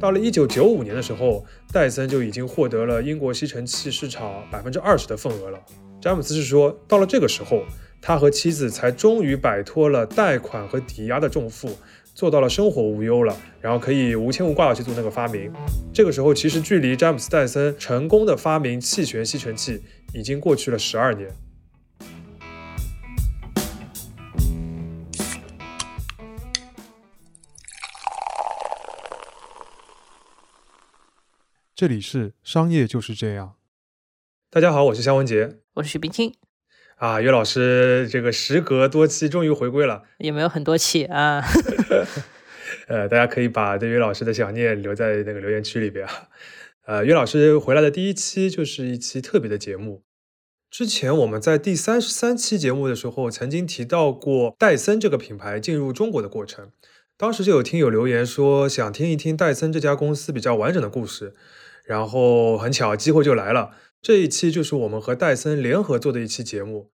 到了一九九五年的时候，戴森就已经获得了英国吸尘器市场百分之二十的份额了。詹姆斯是说，到了这个时候，他和妻子才终于摆脱了贷款和抵押的重负，做到了生活无忧了，然后可以无牵无挂的去做那个发明。这个时候，其实距离詹姆斯·戴森成功的发明气旋吸尘器已经过去了十二年。这里是商业就是这样。大家好，我是肖文杰，我是许冰清。啊，岳老师，这个时隔多期终于回归了，也没有很多期啊。呃，大家可以把对岳老师的想念留在那个留言区里边啊。呃，岳老师回来的第一期就是一期特别的节目。之前我们在第三十三期节目的时候，曾经提到过戴森这个品牌进入中国的过程。当时就有听友留言说，想听一听戴森这家公司比较完整的故事。然后很巧，机会就来了。这一期就是我们和戴森联合做的一期节目。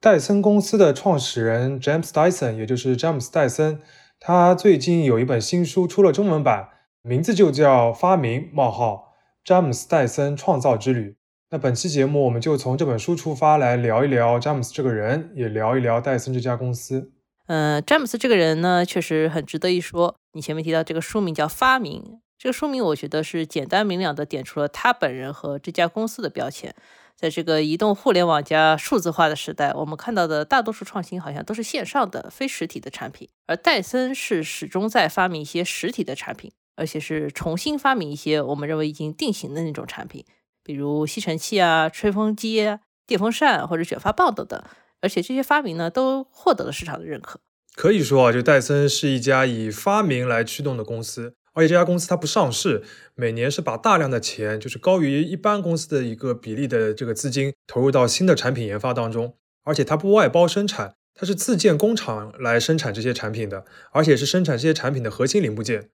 戴森公司的创始人 James Dyson，也就是詹姆斯·戴森，他最近有一本新书出了中文版，名字就叫《发明：冒号詹姆斯·戴森创造之旅》。那本期节目我们就从这本书出发来聊一聊詹姆斯这个人，也聊一聊戴森这家公司。嗯，詹姆斯这个人呢，确实很值得一说。你前面提到这个书名叫《发明》。这个说明，我觉得是简单明了的点出了他本人和这家公司的标签。在这个移动互联网加数字化的时代，我们看到的大多数创新好像都是线上的、非实体的产品，而戴森是始终在发明一些实体的产品，而且是重新发明一些我们认为已经定型的那种产品，比如吸尘器啊、吹风机、电风扇或者卷发棒等等。而且这些发明呢，都获得了市场的认可。可以说啊，就戴森是一家以发明来驱动的公司。而且这家公司它不上市，每年是把大量的钱，就是高于一般公司的一个比例的这个资金投入到新的产品研发当中。而且它不外包生产，它是自建工厂来生产这些产品的，而且是生产这些产品的核心零部件。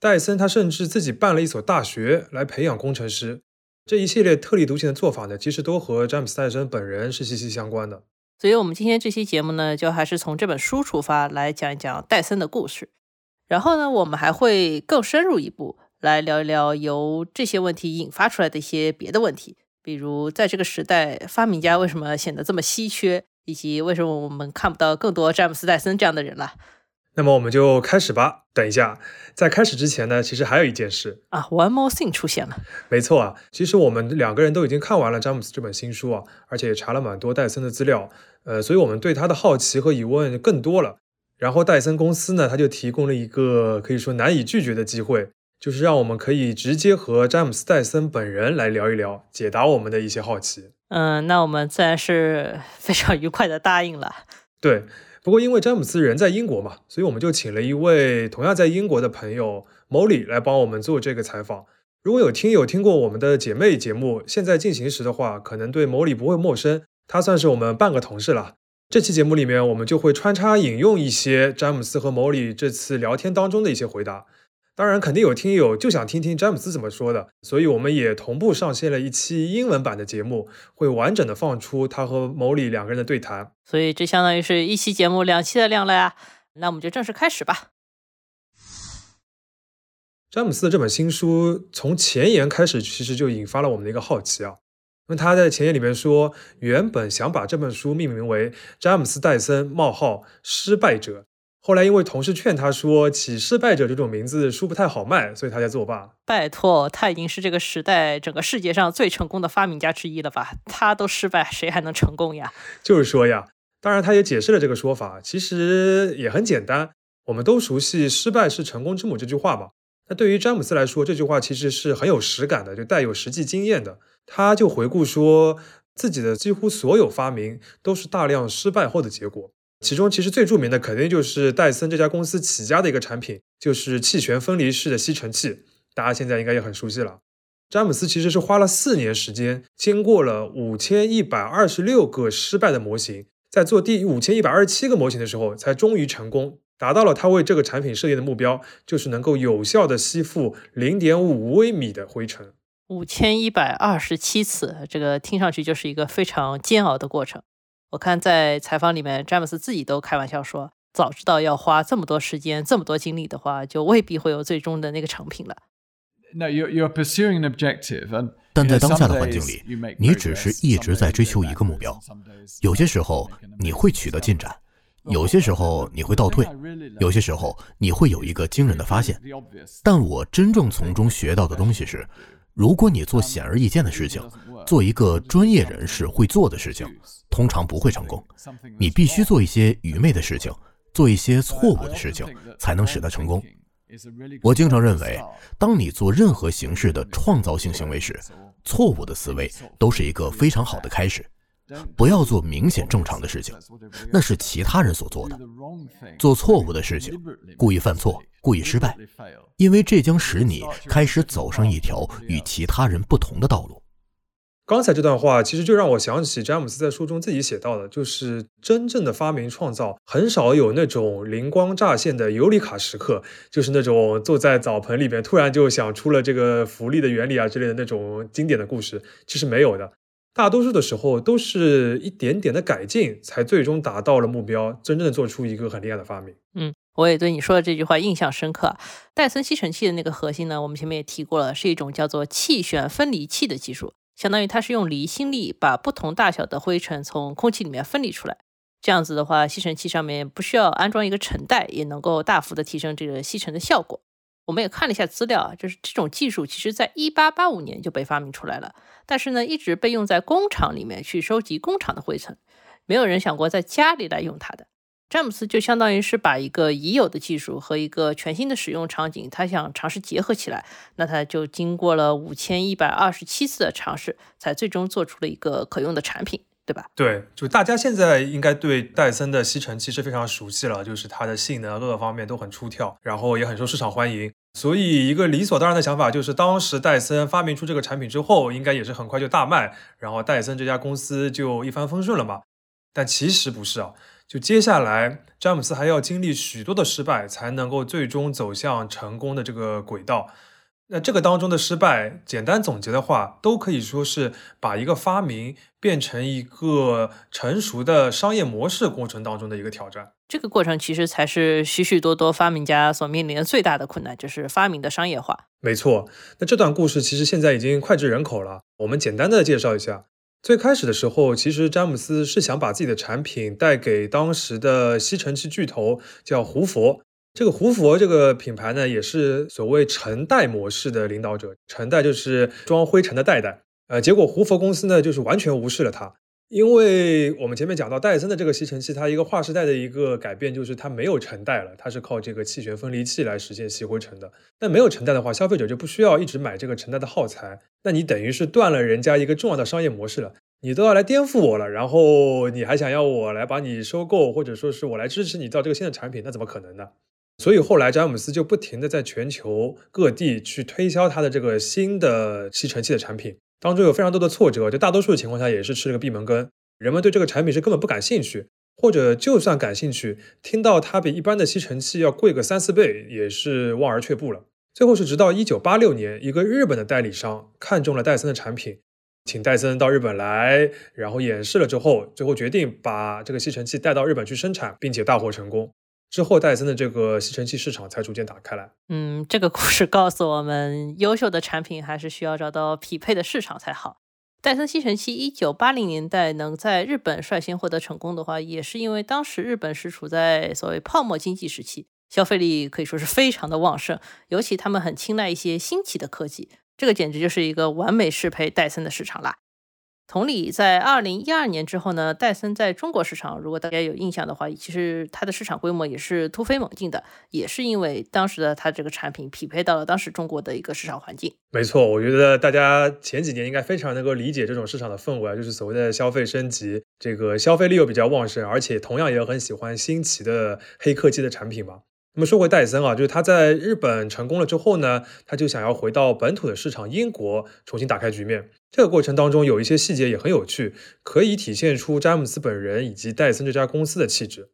戴森他甚至自己办了一所大学来培养工程师。这一系列特立独行的做法呢，其实都和詹姆斯戴森本人是息息相关的。所以，我们今天这期节目呢，就还是从这本书出发来讲一讲戴森的故事。然后呢，我们还会更深入一步来聊一聊由这些问题引发出来的一些别的问题，比如在这个时代，发明家为什么显得这么稀缺，以及为什么我们看不到更多詹姆斯·戴森这样的人了。那么我们就开始吧。等一下，在开始之前呢，其实还有一件事啊，One More Thing 出现了。没错啊，其实我们两个人都已经看完了詹姆斯这本新书啊，而且也查了蛮多戴森的资料，呃，所以我们对他的好奇和疑问更多了。然后戴森公司呢，他就提供了一个可以说难以拒绝的机会，就是让我们可以直接和詹姆斯戴森本人来聊一聊，解答我们的一些好奇。嗯，那我们自然是非常愉快的答应了。对，不过因为詹姆斯人在英国嘛，所以我们就请了一位同样在英国的朋友 Molly 来帮我们做这个采访。如果有听友听过我们的姐妹节目《现在进行时》的话，可能对 Molly 不会陌生，她算是我们半个同事了。这期节目里面，我们就会穿插引用一些詹姆斯和莫里这次聊天当中的一些回答。当然，肯定有听友就想听听詹姆斯怎么说的，所以我们也同步上线了一期英文版的节目，会完整的放出他和莫里两个人的对谈。所以这相当于是一期节目两期的量了呀。那我们就正式开始吧。詹姆斯的这本新书从前言开始，其实就引发了我们的一个好奇啊。那他在前言里面说，原本想把这本书命名为《詹姆斯·戴森：冒号失败者》，后来因为同事劝他说起“失败者”这种名字书不太好卖，所以他才作罢。拜托，他已经是这个时代整个世界上最成功的发明家之一了吧？他都失败，谁还能成功呀？就是说呀，当然他也解释了这个说法，其实也很简单。我们都熟悉“失败是成功之母”这句话吧？那对于詹姆斯来说，这句话其实是很有实感的，就带有实际经验的。他就回顾说，自己的几乎所有发明都是大量失败后的结果。其中其实最著名的肯定就是戴森这家公司起家的一个产品，就是气旋分离式的吸尘器。大家现在应该也很熟悉了。詹姆斯其实是花了四年时间，经过了五千一百二十六个失败的模型，在做第五千一百二十七个模型的时候，才终于成功。达到了他为这个产品设定的目标，就是能够有效的吸附零点五微米的灰尘。五千一百二十七次，这个听上去就是一个非常煎熬的过程。我看在采访里面，詹姆斯自己都开玩笑说：“早知道要花这么多时间、这么多精力的话，就未必会有最终的那个成品了。” No, you're you're pursuing an objective, and 但在当下的环境里你只是一直在追求一个目标有些时候你会取得进展，有些时候你会倒退，有些时候你会有一个惊人的发现。但我真正从中学到的东西是，如果你做显而易见的事情，做一个专业人士会做的事情，通常不会成功。你必须做一些愚昧的事情，做一些错误的事情，才能使它成功。我经常认为，当你做任何形式的创造性行为时，错误的思维都是一个非常好的开始。不要做明显正常的事情，那是其他人所做的。做错误的事情，故意犯错，故意失败，因为这将使你开始走上一条与其他人不同的道路。刚才这段话其实就让我想起詹姆斯在书中自己写到的，就是真正的发明创造很少有那种灵光乍现的尤里卡时刻，就是那种坐在澡盆里边突然就想出了这个浮力的原理啊之类的那种经典的故事，其实没有的。大多数的时候都是一点点的改进，才最终达到了目标，真正的做出一个很厉害的发明。嗯，我也对你说的这句话印象深刻。戴森吸尘器的那个核心呢，我们前面也提过了，是一种叫做气旋分离器的技术，相当于它是用离心力把不同大小的灰尘从空气里面分离出来。这样子的话，吸尘器上面不需要安装一个尘袋，也能够大幅的提升这个吸尘的效果。我们也看了一下资料啊，就是这种技术其实在1885年就被发明出来了，但是呢，一直被用在工厂里面去收集工厂的灰尘，没有人想过在家里来用它的。詹姆斯就相当于是把一个已有的技术和一个全新的使用场景，他想尝试结合起来，那他就经过了五千一百二十七次的尝试，才最终做出了一个可用的产品，对吧？对，就大家现在应该对戴森的吸尘器是非常熟悉了，就是它的性能各个方面都很出挑，然后也很受市场欢迎。所以一个理所当然的想法就是，当时戴森发明出这个产品之后，应该也是很快就大卖，然后戴森这家公司就一帆风顺了嘛。但其实不是啊，就接下来詹姆斯还要经历许多的失败，才能够最终走向成功的这个轨道。那这个当中的失败，简单总结的话，都可以说是把一个发明变成一个成熟的商业模式过程当中的一个挑战。这个过程其实才是许许多多发明家所面临的最大的困难，就是发明的商业化。没错，那这段故事其实现在已经脍炙人口了。我们简单的介绍一下。最开始的时候，其实詹姆斯是想把自己的产品带给当时的吸尘器巨头，叫胡佛。这个胡佛这个品牌呢，也是所谓尘袋模式的领导者。尘袋就是装灰尘的袋袋。呃，结果胡佛公司呢，就是完全无视了它。因为我们前面讲到戴森的这个吸尘器，它一个划时代的一个改变就是它没有尘袋了，它是靠这个气旋分离器来实现吸灰尘的。那没有尘袋的话，消费者就不需要一直买这个尘袋的耗材，那你等于是断了人家一个重要的商业模式了。你都要来颠覆我了，然后你还想要我来把你收购，或者说是我来支持你造这个新的产品，那怎么可能呢？所以后来詹姆斯就不停的在全球各地去推销他的这个新的吸尘器的产品。当中有非常多的挫折，就大多数的情况下也是吃了个闭门羹。人们对这个产品是根本不感兴趣，或者就算感兴趣，听到它比一般的吸尘器要贵个三四倍，也是望而却步了。最后是直到一九八六年，一个日本的代理商看中了戴森的产品，请戴森到日本来，然后演示了之后，最后决定把这个吸尘器带到日本去生产，并且大获成功。之后，戴森的这个吸尘器市场才逐渐打开来。嗯，这个故事告诉我们，优秀的产品还是需要找到匹配的市场才好。戴森吸尘器一九八零年代能在日本率先获得成功的话，也是因为当时日本是处在所谓泡沫经济时期，消费力可以说是非常的旺盛，尤其他们很青睐一些新奇的科技，这个简直就是一个完美适配戴森的市场啦。同理，在二零一二年之后呢，戴森在中国市场，如果大家有印象的话，其实它的市场规模也是突飞猛进的，也是因为当时的它这个产品匹配到了当时中国的一个市场环境。没错，我觉得大家前几年应该非常能够理解这种市场的氛围啊，就是所谓的消费升级，这个消费力又比较旺盛，而且同样也很喜欢新奇的黑科技的产品嘛。那么说回戴森啊，就是他在日本成功了之后呢，他就想要回到本土的市场英国重新打开局面。这个过程当中有一些细节也很有趣，可以体现出詹姆斯本人以及戴森这家公司的气质。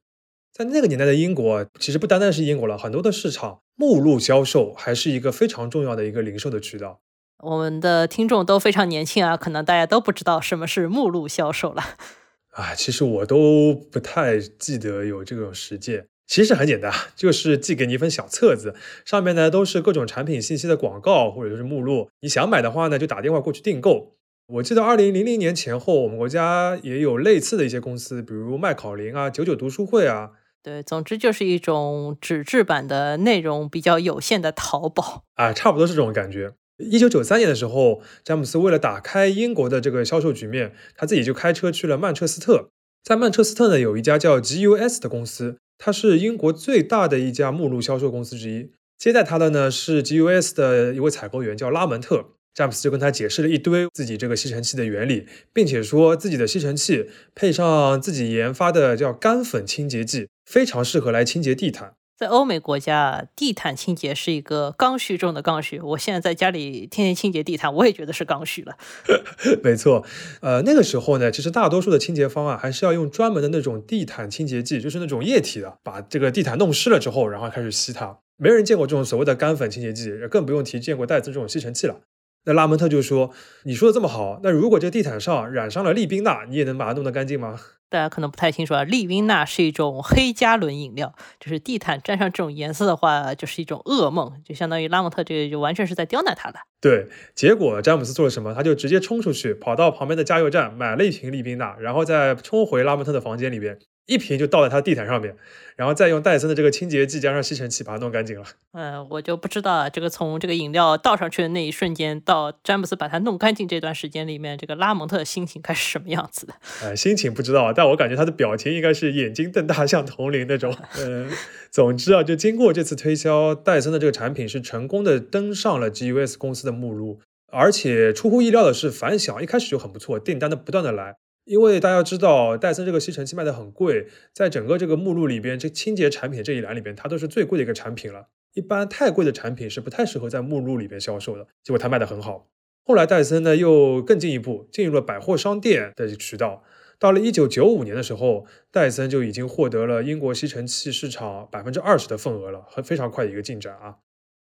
在那个年代的英国，其实不单单是英国了，很多的市场目录销售还是一个非常重要的一个零售的渠道。我们的听众都非常年轻啊，可能大家都不知道什么是目录销售了。啊，其实我都不太记得有这种实践。其实很简单，就是寄给你一份小册子，上面呢都是各种产品信息的广告或者是目录。你想买的话呢，就打电话过去订购。我记得二零零零年前后，我们国家也有类似的一些公司，比如麦考林啊、九九读书会啊。对，总之就是一种纸质版的内容比较有限的淘宝 啊，差不多是这种感觉。一九九三年的时候，詹姆斯为了打开英国的这个销售局面，他自己就开车去了曼彻斯特。在曼彻斯特呢，有一家叫 GUS 的公司。它是英国最大的一家目录销售公司之一。接待他的呢是 GUS 的一位采购员，叫拉蒙特。詹姆斯就跟他解释了一堆自己这个吸尘器的原理，并且说自己的吸尘器配上自己研发的叫干粉清洁剂，非常适合来清洁地毯。在欧美国家，地毯清洁是一个刚需中的刚需。我现在在家里天天清洁地毯，我也觉得是刚需了。没错，呃，那个时候呢，其实大多数的清洁方案还是要用专门的那种地毯清洁剂，就是那种液体的，把这个地毯弄湿了之后，然后开始吸它。没人见过这种所谓的干粉清洁剂，更不用提见过带子这种吸尘器了。那拉蒙特就说：“你说的这么好，那如果这地毯上染上了利宾纳，你也能把它弄得干净吗？”大家可能不太清楚啊，利宾娜是一种黑加仑饮料，就是地毯沾上这种颜色的话，就是一种噩梦，就相当于拉蒙特这个就完全是在刁难他的。对，结果詹姆斯做了什么？他就直接冲出去，跑到旁边的加油站买了一瓶利宾娜，然后再冲回拉蒙特的房间里边。一瓶就倒在他地毯上面，然后再用戴森的这个清洁剂加上吸尘器把它弄干净了。嗯，我就不知道啊，这个从这个饮料倒上去的那一瞬间到詹姆斯把它弄干净这段时间里面，这个拉蒙特的心情该是什么样子的？呃，心情不知道，但我感觉他的表情应该是眼睛瞪大像铜铃那种。嗯，总之啊，就经过这次推销，戴森的这个产品是成功的登上了 GUS 公司的目录，而且出乎意料的是反响一开始就很不错，订单的不断的来。因为大家知道，戴森这个吸尘器卖的很贵，在整个这个目录里边，这清洁产品这一栏里边，它都是最贵的一个产品了。一般太贵的产品是不太适合在目录里边销售的。结果它卖的很好。后来戴森呢又更进一步，进入了百货商店的渠道。到了一九九五年的时候，戴森就已经获得了英国吸尘器市场百分之二十的份额了，很非常快的一个进展啊。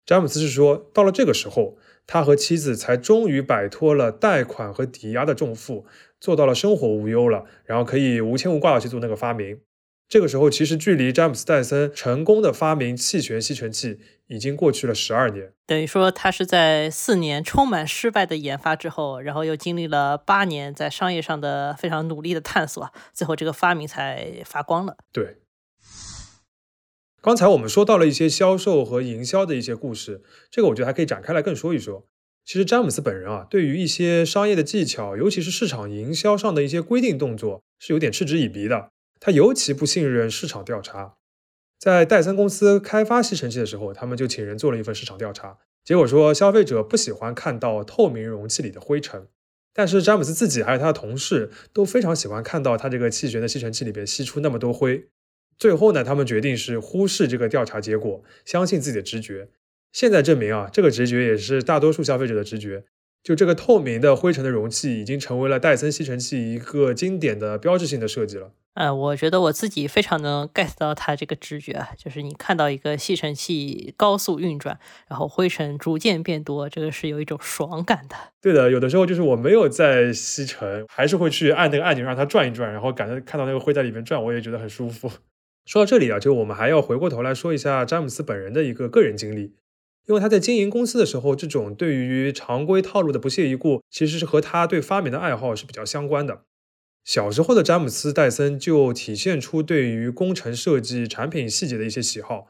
詹姆斯是说，到了这个时候，他和妻子才终于摆脱了贷款和抵押的重负。做到了生活无忧了，然后可以无牵无挂的去做那个发明。这个时候，其实距离詹姆斯戴森成功的发明气旋吸尘器已经过去了十二年。等于说，他是在四年充满失败的研发之后，然后又经历了八年在商业上的非常努力的探索，最后这个发明才发光了。对。刚才我们说到了一些销售和营销的一些故事，这个我觉得还可以展开来更说一说。其实詹姆斯本人啊，对于一些商业的技巧，尤其是市场营销上的一些规定动作，是有点嗤之以鼻的。他尤其不信任市场调查。在戴森公司开发吸尘器的时候，他们就请人做了一份市场调查，结果说消费者不喜欢看到透明容器里的灰尘，但是詹姆斯自己还有他的同事都非常喜欢看到他这个气旋的吸尘器里边吸出那么多灰。最后呢，他们决定是忽视这个调查结果，相信自己的直觉。现在证明啊，这个直觉也是大多数消费者的直觉。就这个透明的灰尘的容器，已经成为了戴森吸尘器一个经典的标志性的设计了。呃，我觉得我自己非常能 get 到它这个直觉，就是你看到一个吸尘器高速运转，然后灰尘逐渐变多，这个是有一种爽感的。对的，有的时候就是我没有在吸尘，还是会去按那个按钮让它转一转，然后感觉看到那个灰在里面转，我也觉得很舒服。说到这里啊，就我们还要回过头来说一下詹姆斯本人的一个个人经历。因为他在经营公司的时候，这种对于常规套路的不屑一顾，其实是和他对发明的爱好是比较相关的。小时候的詹姆斯·戴森就体现出对于工程设计、产品细节的一些喜好。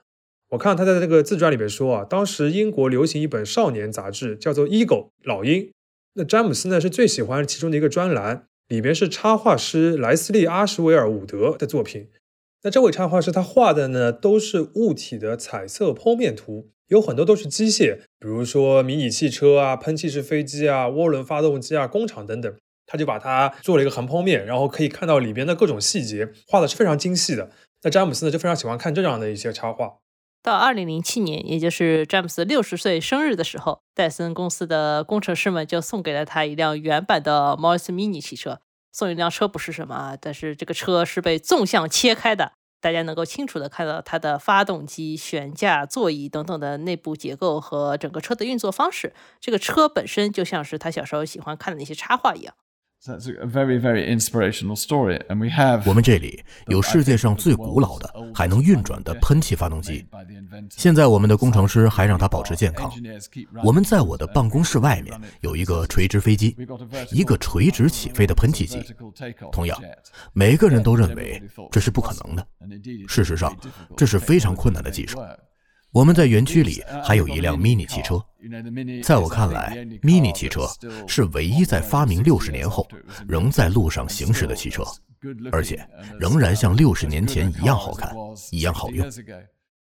我看他在这个自传里面说啊，当时英国流行一本少年杂志，叫做《Ego》老鹰。那詹姆斯呢是最喜欢其中的一个专栏，里面是插画师莱斯利·阿什维尔·伍德的作品。那这位插画师他画的呢都是物体的彩色剖面图。有很多都是机械，比如说迷你汽车啊、喷气式飞机啊、涡轮发动机啊、工厂等等，他就把它做了一个横剖面，然后可以看到里边的各种细节，画的是非常精细的。那詹姆斯呢就非常喜欢看这样的一些插画。到二零零七年，也就是詹姆斯六十岁生日的时候，戴森公司的工程师们就送给了他一辆原版的 Morris Mini 汽车。送一辆车不是什么啊，但是这个车是被纵向切开的。大家能够清楚的看到它的发动机、悬架、座椅等等的内部结构和整个车的运作方式。这个车本身就像是他小时候喜欢看的那些插画一样。That's a very, very inspirational story. And we have 我们这里有世界上最古老的、还能运转的喷气发动机。现在我们的工程师还让它保持健康。我们在我的办公室外面有一个垂直飞机，一个垂直起飞的喷气机。同样，每个人都认为这是不可能的。事实上，这是非常困难的技术。我们在园区里还有一辆 Mini 汽车，在我看来，Mini 汽车是唯一在发明六十年后仍在路上行驶的汽车，而且仍然像六十年前一样好看，一样好用。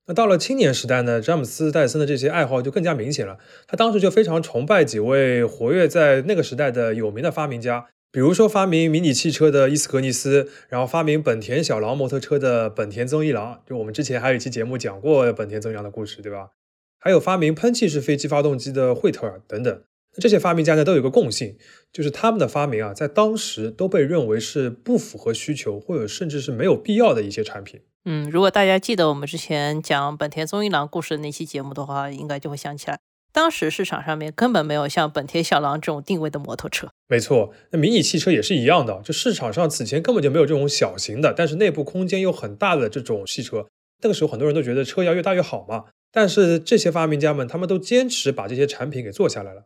那到了青年时代呢，詹姆斯·戴森的这些爱好就更加明显了。他当时就非常崇拜几位活跃在那个时代的有名的发明家。比如说，发明迷你汽车的伊斯格尼斯，然后发明本田小狼摩托车的本田增一郎，就我们之前还有一期节目讲过本田增一郎的故事，对吧？还有发明喷气式飞机发动机的惠特尔等等。这些发明家呢，都有个共性，就是他们的发明啊，在当时都被认为是不符合需求，或者甚至是没有必要的一些产品。嗯，如果大家记得我们之前讲本田宗一郎故事的那期节目的话，应该就会想起来。当时市场上面根本没有像本田小狼这种定位的摩托车。没错，那迷你汽车也是一样的，就市场上此前根本就没有这种小型的，但是内部空间又很大的这种汽车。那个时候很多人都觉得车要越大越好嘛。但是这些发明家们，他们都坚持把这些产品给做下来了。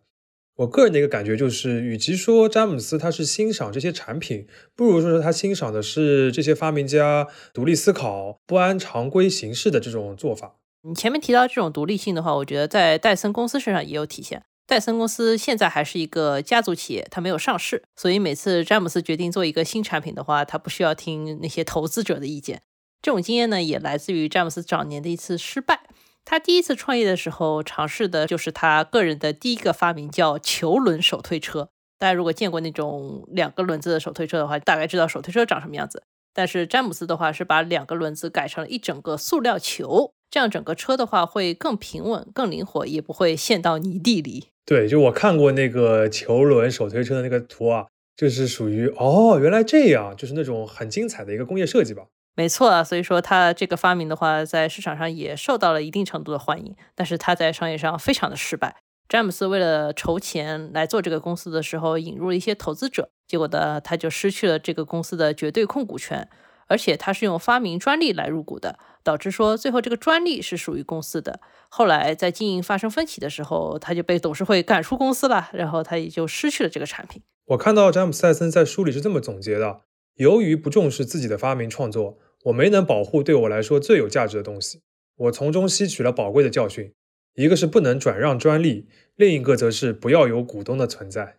我个人的一个感觉就是，与其说詹姆斯他是欣赏这些产品，不如说是他欣赏的是这些发明家独立思考、不按常规形式的这种做法。你前面提到这种独立性的话，我觉得在戴森公司身上也有体现。戴森公司现在还是一个家族企业，它没有上市，所以每次詹姆斯决定做一个新产品的话，他不需要听那些投资者的意见。这种经验呢，也来自于詹姆斯早年的一次失败。他第一次创业的时候，尝试的就是他个人的第一个发明，叫球轮手推车。大家如果见过那种两个轮子的手推车的话，大概知道手推车长什么样子。但是詹姆斯的话是把两个轮子改成了一整个塑料球。这样整个车的话会更平稳、更灵活，也不会陷到泥地里。对，就我看过那个球轮手推车的那个图啊，就是属于哦，原来这样，就是那种很精彩的一个工业设计吧。没错啊，所以说他这个发明的话，在市场上也受到了一定程度的欢迎，但是他在商业上非常的失败。詹姆斯为了筹钱来做这个公司的时候，引入了一些投资者，结果呢，他就失去了这个公司的绝对控股权。而且他是用发明专利来入股的，导致说最后这个专利是属于公司的。后来在经营发生分歧的时候，他就被董事会赶出公司了，然后他也就失去了这个产品。我看到詹姆斯·戴森在书里是这么总结的：由于不重视自己的发明创作，我没能保护对我来说最有价值的东西。我从中吸取了宝贵的教训，一个是不能转让专利，另一个则是不要有股东的存在。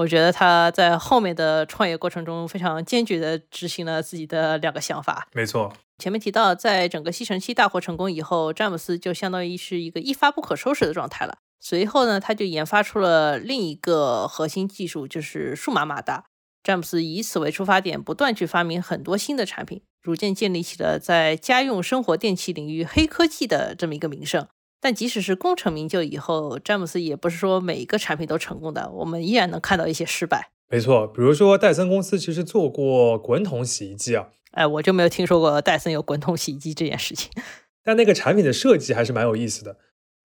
我觉得他在后面的创业过程中非常坚决的执行了自己的两个想法。没错，前面提到，在整个吸尘器大获成功以后，詹姆斯就相当于是一个一发不可收拾的状态了。随后呢，他就研发出了另一个核心技术，就是数码马达。詹姆斯以此为出发点，不断去发明很多新的产品，逐渐建立起了在家用生活电器领域黑科技的这么一个名声。但即使是功成名就以后，詹姆斯也不是说每一个产品都成功的，我们依然能看到一些失败。没错，比如说戴森公司其实做过滚筒洗衣机啊，哎，我就没有听说过戴森有滚筒洗衣机这件事情。但那个产品的设计还是蛮有意思的。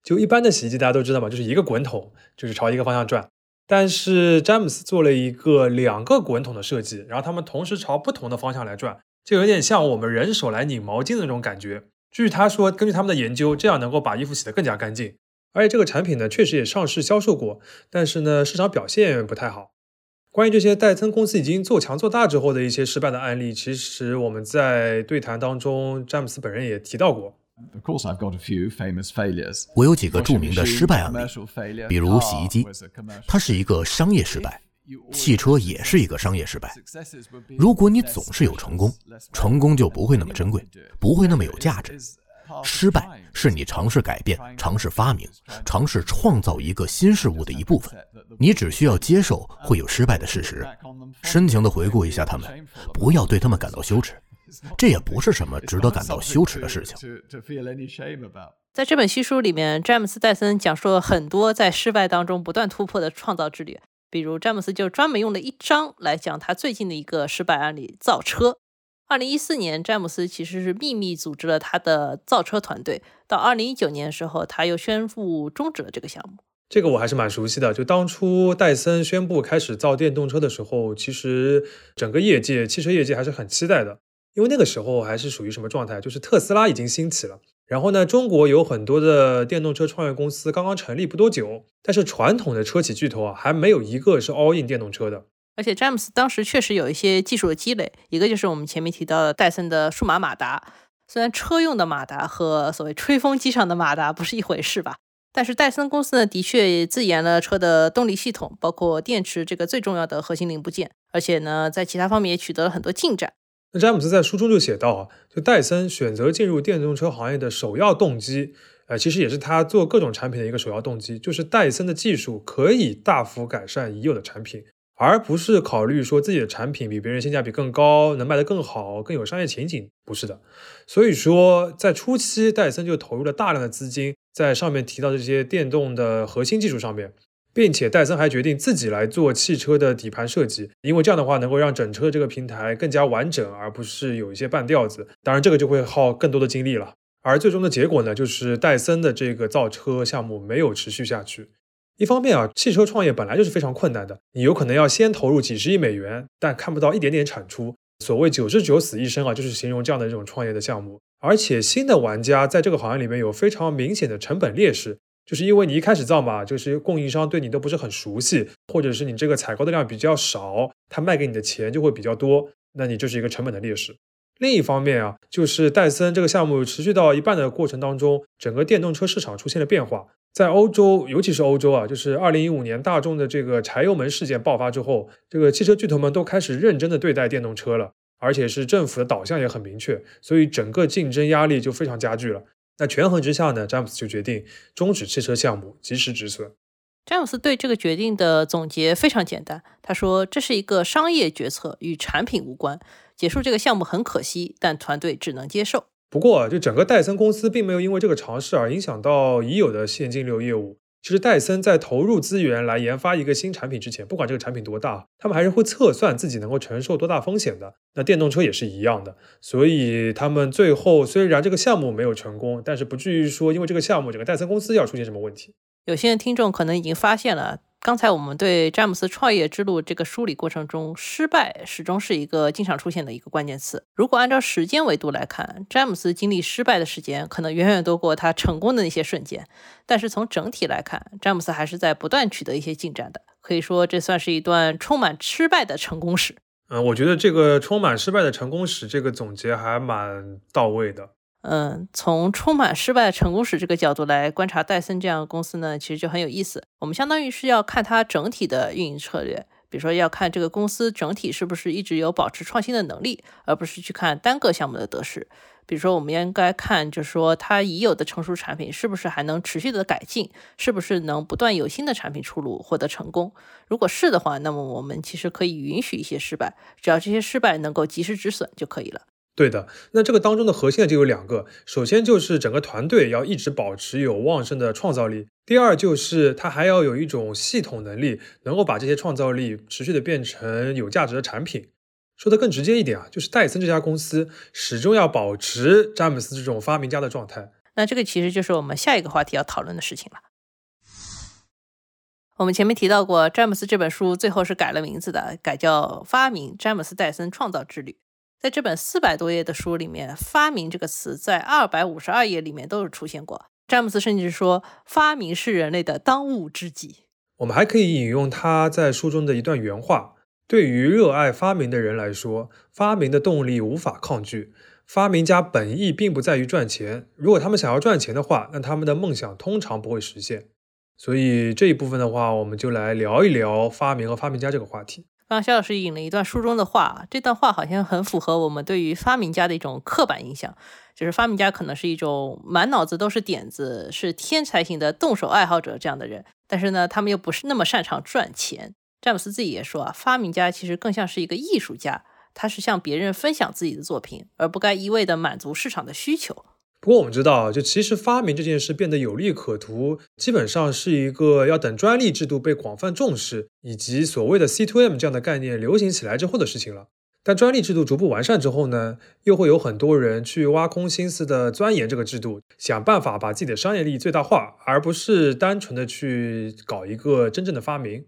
就一般的洗衣机大家都知道嘛，就是一个滚筒，就是朝一个方向转。但是詹姆斯做了一个两个滚筒的设计，然后他们同时朝不同的方向来转，就有点像我们人手来拧毛巾的那种感觉。据他说，根据他们的研究，这样能够把衣服洗得更加干净。而且这个产品呢，确实也上市销售过，但是呢，市场表现不太好。关于这些戴森公司已经做强做大之后的一些失败的案例，其实我们在对谈当中，詹姆斯本人也提到过。Of course, I've got a few famous failures. 我有几个著名的失败案例，比如洗衣机，它是一个商业失败。汽车也是一个商业失败。如果你总是有成功，成功就不会那么珍贵，不会那么有价值。失败是你尝试改变、尝试发明、尝试创造一个新事物的一部分。你只需要接受会有失败的事实，深情地回顾一下他们，不要对他们感到羞耻。这也不是什么值得感到羞耻的事情。在这本新书里面，詹姆斯·戴森讲述了很多在失败当中不断突破的创造之旅。比如詹姆斯就专门用了一章来讲他最近的一个失败案例——造车。二零一四年，詹姆斯其实是秘密组织了他的造车团队。到二零一九年的时候，他又宣布终止了这个项目。这个我还是蛮熟悉的。就当初戴森宣布开始造电动车的时候，其实整个业界、汽车业界还是很期待的，因为那个时候还是属于什么状态？就是特斯拉已经兴起了，然后呢，中国有很多的电动车创业公司刚刚成立不多久，但是传统的车企巨头啊，还没有一个是 all in 电动车的。而且詹姆斯当时确实有一些技术的积累，一个就是我们前面提到的戴森的数码马达，虽然车用的马达和所谓吹风机上的马达不是一回事吧，但是戴森公司呢，的确自研了车的动力系统，包括电池这个最重要的核心零部件，而且呢，在其他方面也取得了很多进展。那詹姆斯在书中就写到啊，就戴森选择进入电动车行业的首要动机，呃，其实也是他做各种产品的一个首要动机，就是戴森的技术可以大幅改善已有的产品。而不是考虑说自己的产品比别人性价比更高，能卖得更好，更有商业前景，不是的。所以说，在初期，戴森就投入了大量的资金在上面提到这些电动的核心技术上面，并且戴森还决定自己来做汽车的底盘设计，因为这样的话能够让整车这个平台更加完整，而不是有一些半吊子。当然，这个就会耗更多的精力了。而最终的结果呢，就是戴森的这个造车项目没有持续下去。一方面啊，汽车创业本来就是非常困难的，你有可能要先投入几十亿美元，但看不到一点点产出。所谓九十九死一生啊，就是形容这样的这种创业的项目。而且新的玩家在这个行业里面有非常明显的成本劣势，就是因为你一开始造嘛，就是供应商对你都不是很熟悉，或者是你这个采购的量比较少，他卖给你的钱就会比较多，那你就是一个成本的劣势。另一方面啊，就是戴森这个项目持续到一半的过程当中，整个电动车市场出现了变化。在欧洲，尤其是欧洲啊，就是二零一五年大众的这个柴油门事件爆发之后，这个汽车巨头们都开始认真的对待电动车了，而且是政府的导向也很明确，所以整个竞争压力就非常加剧了。那权衡之下呢，詹姆斯就决定终止汽车项目，及时止损。詹姆斯对这个决定的总结非常简单，他说这是一个商业决策，与产品无关。结束这个项目很可惜，但团队只能接受。不过，就整个戴森公司并没有因为这个尝试而影响到已有的现金流业务。其实，戴森在投入资源来研发一个新产品之前，不管这个产品多大，他们还是会测算自己能够承受多大风险的。那电动车也是一样的。所以，他们最后虽然这个项目没有成功，但是不至于说因为这个项目整个戴森公司要出现什么问题。有些听众可能已经发现了。刚才我们对詹姆斯创业之路这个梳理过程中，失败始终是一个经常出现的一个关键词。如果按照时间维度来看，詹姆斯经历失败的时间可能远远多过他成功的那些瞬间。但是从整体来看，詹姆斯还是在不断取得一些进展的。可以说，这算是一段充满失败的成功史。嗯，我觉得这个充满失败的成功史这个总结还蛮到位的。嗯，从充满失败的成功史这个角度来观察戴森这样的公司呢，其实就很有意思。我们相当于是要看它整体的运营策略，比如说要看这个公司整体是不是一直有保持创新的能力，而不是去看单个项目的得失。比如说，我们应该看，就是说它已有的成熟产品是不是还能持续的改进，是不是能不断有新的产品出炉获得成功。如果是的话，那么我们其实可以允许一些失败，只要这些失败能够及时止损就可以了。对的，那这个当中的核心呢就有两个，首先就是整个团队要一直保持有旺盛的创造力，第二就是它还要有一种系统能力，能够把这些创造力持续的变成有价值的产品。说的更直接一点啊，就是戴森这家公司始终要保持詹姆斯这种发明家的状态。那这个其实就是我们下一个话题要讨论的事情了。我们前面提到过，詹姆斯这本书最后是改了名字的，改叫《发明：詹姆斯·戴森创造之旅》。在这本四百多页的书里面，“发明”这个词在二百五十二页里面都是出现过。詹姆斯甚至说，发明是人类的当务之急。我们还可以引用他在书中的一段原话：“对于热爱发明的人来说，发明的动力无法抗拒。发明家本意并不在于赚钱，如果他们想要赚钱的话，那他们的梦想通常不会实现。”所以这一部分的话，我们就来聊一聊发明和发明家这个话题。刚刚肖老师引了一段书中的话，这段话好像很符合我们对于发明家的一种刻板印象，就是发明家可能是一种满脑子都是点子、是天才型的动手爱好者这样的人，但是呢，他们又不是那么擅长赚钱。詹姆斯自己也说啊，发明家其实更像是一个艺术家，他是向别人分享自己的作品，而不该一味的满足市场的需求。不过我们知道，就其实发明这件事变得有利可图，基本上是一个要等专利制度被广泛重视，以及所谓的 C to M 这样的概念流行起来之后的事情了。但专利制度逐步完善之后呢，又会有很多人去挖空心思的钻研这个制度，想办法把自己的商业利益最大化，而不是单纯的去搞一个真正的发明。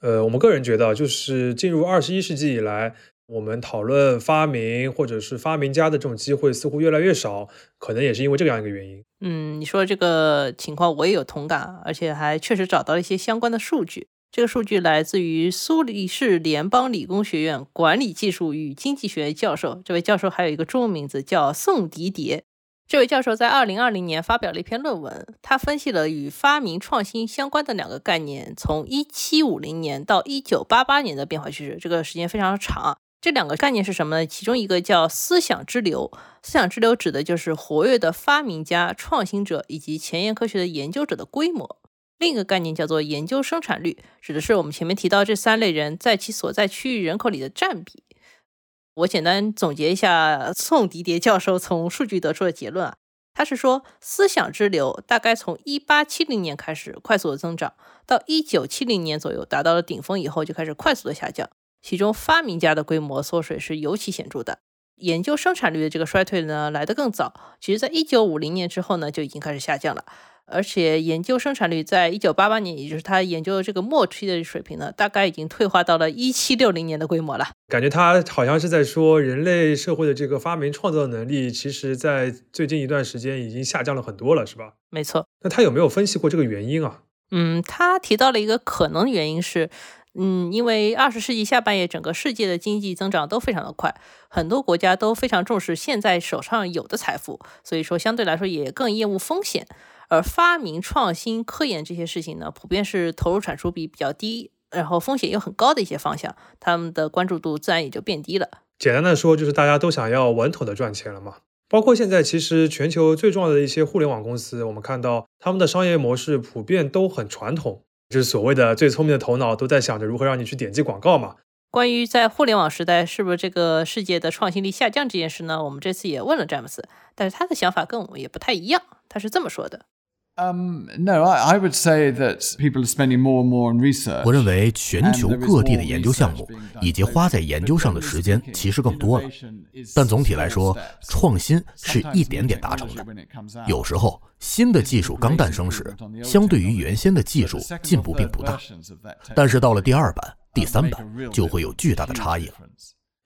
呃，我们个人觉得，就是进入二十一世纪以来。我们讨论发明或者是发明家的这种机会似乎越来越少，可能也是因为这样一个原因。嗯，你说这个情况我也有同感，而且还确实找到了一些相关的数据。这个数据来自于苏黎世联邦理工学院管理技术与经济学教授，这位教授还有一个中文名字叫宋迪迭。这位教授在二零二零年发表了一篇论文，他分析了与发明创新相关的两个概念，从一七五零年到一九八八年的变化趋势，这个时间非常长。这两个概念是什么呢？其中一个叫思想之流，思想之流指的就是活跃的发明家、创新者以及前沿科学的研究者的规模。另一个概念叫做研究生产率，指的是我们前面提到这三类人在其所在区域人口里的占比。我简单总结一下宋迪迭教授从数据得出的结论啊，他是说思想之流大概从一八七零年开始快速的增长，到一九七零年左右达到了顶峰以后就开始快速的下降。其中发明家的规模缩水是尤其显著的，研究生产率的这个衰退呢来得更早，其实在一九五零年之后呢就已经开始下降了。而且研究生产率在一九八八年，也就是他研究的这个末期的水平呢，大概已经退化到了一七六零年的规模了。感觉他好像是在说，人类社会的这个发明创造能力，其实在最近一段时间已经下降了很多了，是吧？没错。那他有没有分析过这个原因啊？嗯，他提到了一个可能原因是，嗯，因为二十世纪下半叶整个世界的经济增长都非常的快，很多国家都非常重视现在手上有的财富，所以说相对来说也更厌恶风险。而发明、创新、科研这些事情呢，普遍是投入产出比比较低，然后风险又很高的一些方向，他们的关注度自然也就变低了。简单的说，就是大家都想要稳妥的赚钱了嘛。包括现在，其实全球最重要的一些互联网公司，我们看到他们的商业模式普遍都很传统，就是所谓的最聪明的头脑都在想着如何让你去点击广告嘛。关于在互联网时代是不是这个世界的创新力下降这件事呢？我们这次也问了詹姆斯，但是他的想法跟我们也不太一样，他是这么说的。Um, no, I, I would say that people are spending more and more on research. 我认为全球各地的研究项目以及花在研究上的时间其实更多了，但总体来说，创新是一点点达成的。有时候，新的技术刚诞生时，相对于原先的技术进步并不大，但是到了第二版、第三版，就会有巨大的差异了。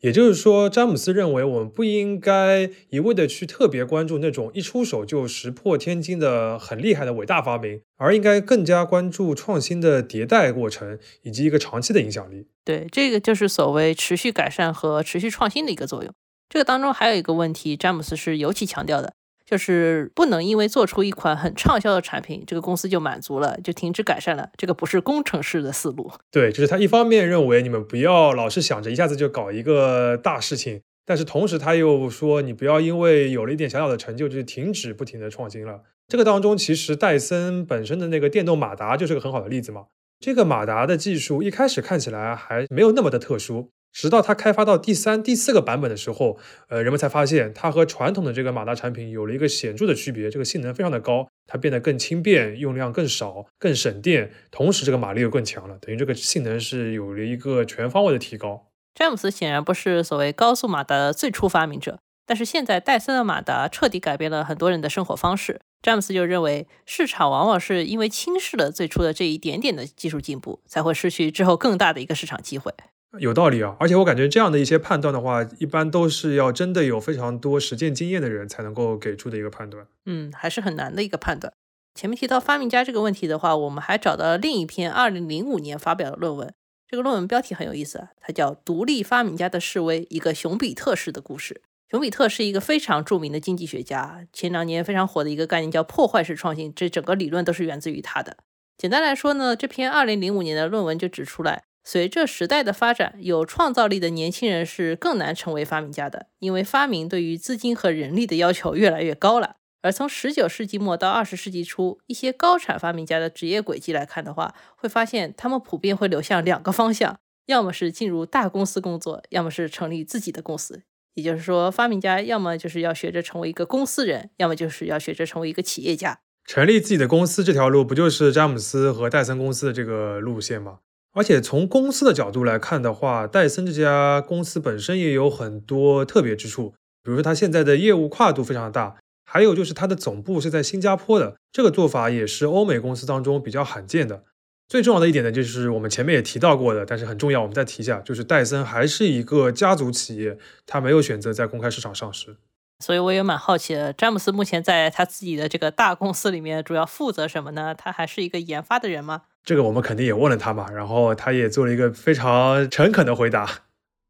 也就是说，詹姆斯认为我们不应该一味的去特别关注那种一出手就石破天惊的很厉害的伟大发明，而应该更加关注创新的迭代过程以及一个长期的影响力。对，这个就是所谓持续改善和持续创新的一个作用。这个当中还有一个问题，詹姆斯是尤其强调的。就是不能因为做出一款很畅销的产品，这个公司就满足了，就停止改善了。这个不是工程师的思路。对，就是他一方面认为你们不要老是想着一下子就搞一个大事情，但是同时他又说你不要因为有了一点小小的成就就停止不停的创新了。这个当中其实戴森本身的那个电动马达就是个很好的例子嘛。这个马达的技术一开始看起来还没有那么的特殊。直到它开发到第三、第四个版本的时候，呃，人们才发现它和传统的这个马达产品有了一个显著的区别，这个性能非常的高，它变得更轻便，用量更少，更省电，同时这个马力又更强了，等于这个性能是有了一个全方位的提高。詹姆斯显然不是所谓高速马达的最初发明者，但是现在戴森的马达彻底改变了很多人的生活方式。詹姆斯就认为，市场往往是因为轻视了最初的这一点点的技术进步，才会失去之后更大的一个市场机会。有道理啊，而且我感觉这样的一些判断的话，一般都是要真的有非常多实践经验的人才能够给出的一个判断。嗯，还是很难的一个判断。前面提到发明家这个问题的话，我们还找到了另一篇2005年发表的论文。这个论文标题很有意思啊，它叫《独立发明家的示威：一个熊彼特式的故事》。熊彼特是一个非常著名的经济学家，前两年非常火的一个概念叫破坏式创新，这整个理论都是源自于他的。简单来说呢，这篇2005年的论文就指出来。随着时代的发展，有创造力的年轻人是更难成为发明家的，因为发明对于资金和人力的要求越来越高了。而从19世纪末到20世纪初，一些高产发明家的职业轨迹来看的话，会发现他们普遍会流向两个方向：要么是进入大公司工作，要么是成立自己的公司。也就是说，发明家要么就是要学着成为一个公司人，要么就是要学着成为一个企业家。成立自己的公司这条路，不就是詹姆斯和戴森公司的这个路线吗？而且从公司的角度来看的话，戴森这家公司本身也有很多特别之处，比如说它现在的业务跨度非常大，还有就是它的总部是在新加坡的，这个做法也是欧美公司当中比较罕见的。最重要的一点呢，就是我们前面也提到过的，但是很重要，我们再提一下，就是戴森还是一个家族企业，它没有选择在公开市场上市。所以我也蛮好奇的，詹姆斯目前在他自己的这个大公司里面主要负责什么呢？他还是一个研发的人吗？这个我们肯定也问了他嘛，然后他也做了一个非常诚恳的回答。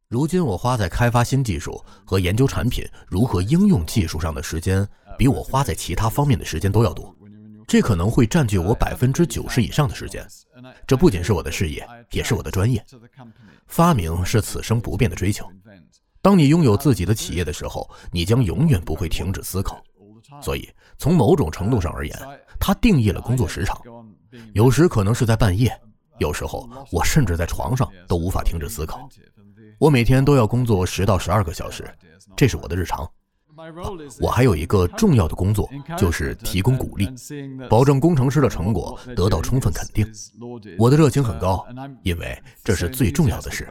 如今我花在开发新技术和研究产品如何应用技术上的时间，比我花在其他方面的时间都要多。这可能会占据我百分之九十以上的时间。这不仅是我的事业，也是我的专业。发明是此生不变的追求。当你拥有自己的企业的时候，你将永远不会停止思考。所以，从某种程度上而言，它定义了工作时长。有时可能是在半夜，有时候我甚至在床上都无法停止思考。我每天都要工作十到十二个小时，这是我的日常。我还有一个重要的工作，就是提供鼓励，保证工程师的成果得到充分肯定。我的热情很高，因为这是最重要的事。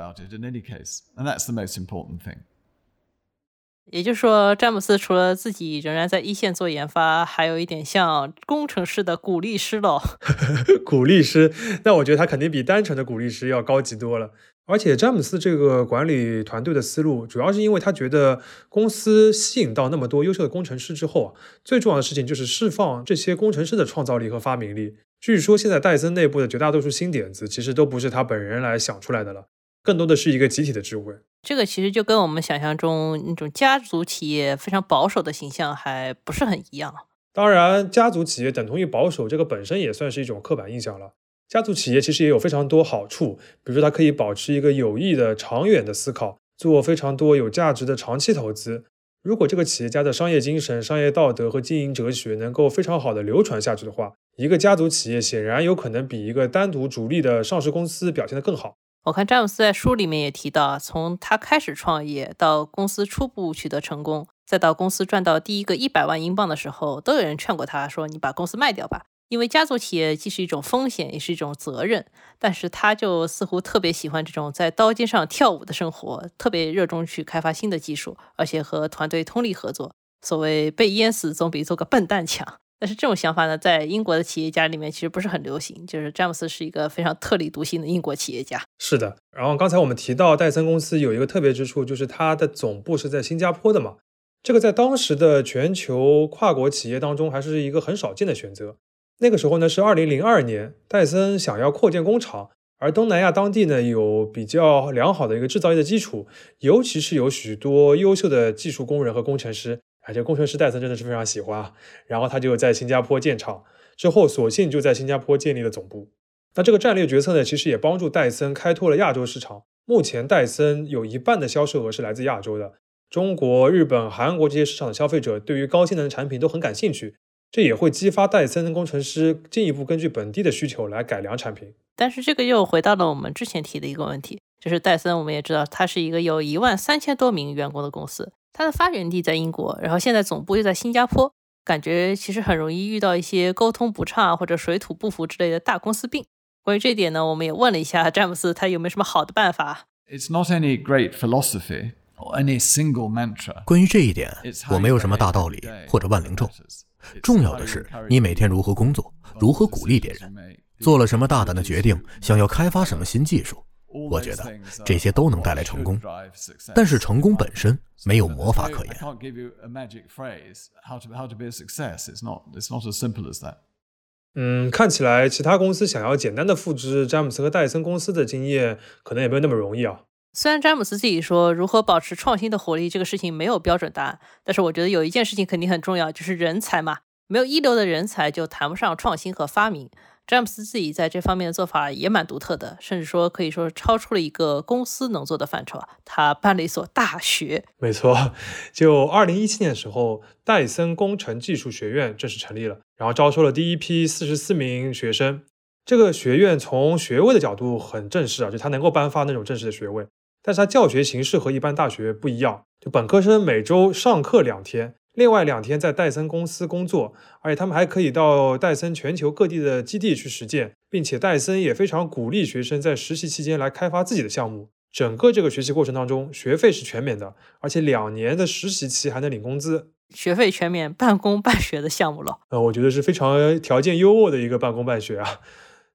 也就是说，詹姆斯除了自己仍然在一线做研发，还有一点像工程师的鼓励师喽。鼓励师，那我觉得他肯定比单纯的鼓励师要高级多了。而且詹姆斯这个管理团队的思路，主要是因为他觉得公司吸引到那么多优秀的工程师之后啊，最重要的事情就是释放这些工程师的创造力和发明力。据说现在戴森内部的绝大多数新点子，其实都不是他本人来想出来的了，更多的是一个集体的智慧。这个其实就跟我们想象中那种家族企业非常保守的形象还不是很一样。当然，家族企业等同于保守，这个本身也算是一种刻板印象了。家族企业其实也有非常多好处，比如说它可以保持一个有益的长远的思考，做非常多有价值的长期投资。如果这个企业家的商业精神、商业道德和经营哲学能够非常好的流传下去的话，一个家族企业显然有可能比一个单独逐利的上市公司表现得更好。我看詹姆斯在书里面也提到，从他开始创业到公司初步取得成功，再到公司赚到第一个一百万英镑的时候，都有人劝过他说：“你把公司卖掉吧。”因为家族企业既是一种风险，也是一种责任，但是他就似乎特别喜欢这种在刀尖上跳舞的生活，特别热衷去开发新的技术，而且和团队通力合作。所谓被淹死总比做个笨蛋强。但是这种想法呢，在英国的企业家里面其实不是很流行。就是詹姆斯是一个非常特立独行的英国企业家。是的。然后刚才我们提到戴森公司有一个特别之处，就是它的总部是在新加坡的嘛。这个在当时的全球跨国企业当中还是一个很少见的选择。那个时候呢是二零零二年，戴森想要扩建工厂，而东南亚当地呢有比较良好的一个制造业的基础，尤其是有许多优秀的技术工人和工程师，而且工程师戴森真的是非常喜欢啊。然后他就在新加坡建厂，之后索性就在新加坡建立了总部。那这个战略决策呢，其实也帮助戴森开拓了亚洲市场。目前戴森有一半的销售额是来自亚洲的，中国、日本、韩国这些市场的消费者对于高性能的产品都很感兴趣。这也会激发戴森工程师进一步根据本地的需求来改良产品。但是这个又回到了我们之前提的一个问题，就是戴森，我们也知道它是一个有一万三千多名员工的公司，它的发源地在英国，然后现在总部又在新加坡，感觉其实很容易遇到一些沟通不畅或者水土不服之类的大公司病。关于这点呢，我们也问了一下詹姆斯，他有没有什么好的办法？It's not any great philosophy or any single mantra。关于这一点，我没有什么大道理或者万灵咒。重要的是，你每天如何工作，如何鼓励别人，做了什么大胆的决定，想要开发什么新技术。我觉得这些都能带来成功，但是成功本身没有魔法可言。嗯，看起来其他公司想要简单的复制詹姆斯和戴森公司的经验，可能也没有那么容易啊。虽然詹姆斯自己说如何保持创新的活力这个事情没有标准答案，但是我觉得有一件事情肯定很重要，就是人才嘛。没有一流的人才，就谈不上创新和发明。詹姆斯自己在这方面的做法也蛮独特的，甚至说可以说超出了一个公司能做的范畴啊。他办了一所大学，没错，就二零一七年的时候，戴森工程技术学院正式成立了，然后招收了第一批四十四名学生。这个学院从学位的角度很正式啊，就它能够颁发那种正式的学位。但是它教学形式和一般大学不一样，就本科生每周上课两天，另外两天在戴森公司工作，而且他们还可以到戴森全球各地的基地去实践，并且戴森也非常鼓励学生在实习期间来开发自己的项目。整个这个学习过程当中，学费是全免的，而且两年的实习期还能领工资，学费全免，半工半学的项目了。呃，我觉得是非常条件优渥的一个半工半学啊。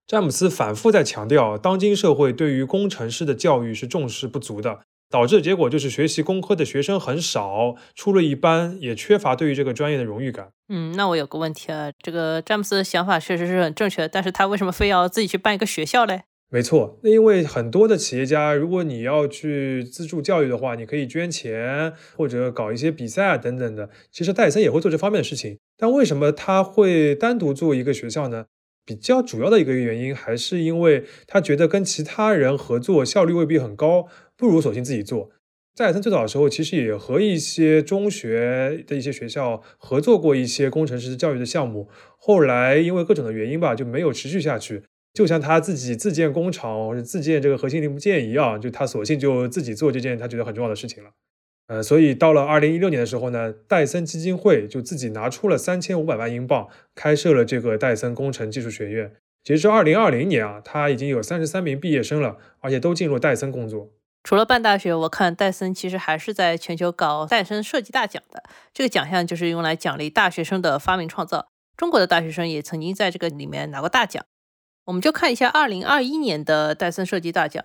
詹姆斯反复在强调，当今社会对于工程师的教育是重视不足的，导致的结果就是学习工科的学生很少，出了一般也缺乏对于这个专业的荣誉感。嗯，那我有个问题啊，这个詹姆斯的想法确实是很正确，但是他为什么非要自己去办一个学校嘞？没错，那因为很多的企业家，如果你要去资助教育的话，你可以捐钱或者搞一些比赛啊等等的。其实戴森也会做这方面的事情，但为什么他会单独做一个学校呢？比较主要的一个原因，还是因为他觉得跟其他人合作效率未必很高，不如索性自己做。在森最早的时候，其实也和一些中学的一些学校合作过一些工程师教育的项目，后来因为各种的原因吧，就没有持续下去。就像他自己自建工厂或者自建这个核心零部件一样，就他索性就自己做这件他觉得很重要的事情了。呃，所以到了二零一六年的时候呢，戴森基金会就自己拿出了三千五百万英镑，开设了这个戴森工程技术学院。截至二零二零年啊，他已经有三十三名毕业生了，而且都进入戴森工作。除了办大学，我看戴森其实还是在全球搞戴森设计大奖的。这个奖项就是用来奖励大学生的发明创造。中国的大学生也曾经在这个里面拿过大奖。我们就看一下二零二一年的戴森设计大奖。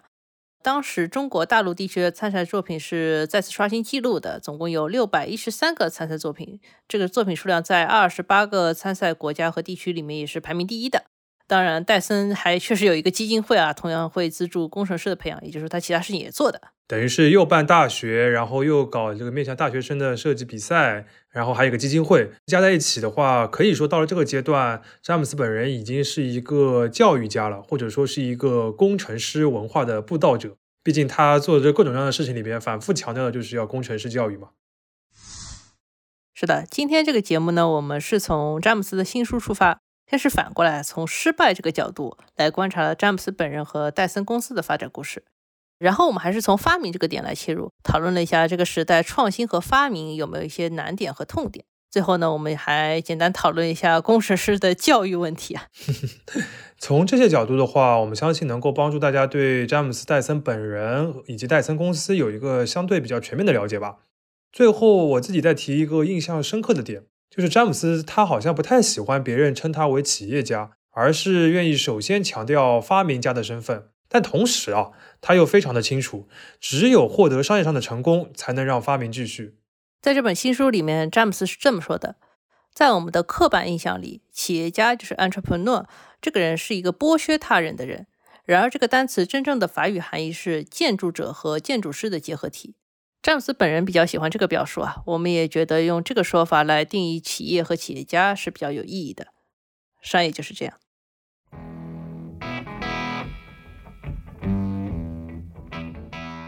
当时中国大陆地区的参赛作品是再次刷新纪录的，总共有六百一十三个参赛作品，这个作品数量在二十八个参赛国家和地区里面也是排名第一的。当然，戴森还确实有一个基金会啊，同样会资助工程师的培养，也就是他其他事情也做的。等于是又办大学，然后又搞这个面向大学生的设计比赛，然后还有个基金会，加在一起的话，可以说到了这个阶段，詹姆斯本人已经是一个教育家了，或者说是一个工程师文化的布道者。毕竟他做的这各种各样的事情里边，反复强调的就是要工程师教育嘛。是的，今天这个节目呢，我们是从詹姆斯的新书出发，先是反过来从失败这个角度来观察了詹姆斯本人和戴森公司的发展故事。然后我们还是从发明这个点来切入，讨论了一下这个时代创新和发明有没有一些难点和痛点。最后呢，我们还简单讨论一下工程师的教育问题啊。从这些角度的话，我们相信能够帮助大家对詹姆斯·戴森本人以及戴森公司有一个相对比较全面的了解吧。最后，我自己再提一个印象深刻的点，就是詹姆斯他好像不太喜欢别人称他为企业家，而是愿意首先强调发明家的身份。但同时啊，他又非常的清楚，只有获得商业上的成功，才能让发明继续。在这本新书里面，詹姆斯是这么说的：在我们的刻板印象里，企业家就是 entrepreneur，这个人是一个剥削他人的人。然而，这个单词真正的法语含义是建筑者和建筑师的结合体。詹姆斯本人比较喜欢这个表述啊，我们也觉得用这个说法来定义企业和企业家是比较有意义的。商业就是这样。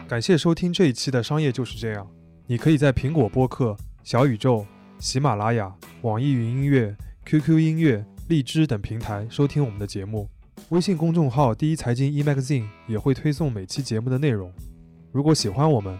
感谢收听这一期的商业就是这样。你可以在苹果播客、小宇宙、喜马拉雅、网易云音乐、QQ 音乐、荔枝等平台收听我们的节目。微信公众号“第一财经 e-magazine” 也会推送每期节目的内容。如果喜欢我们，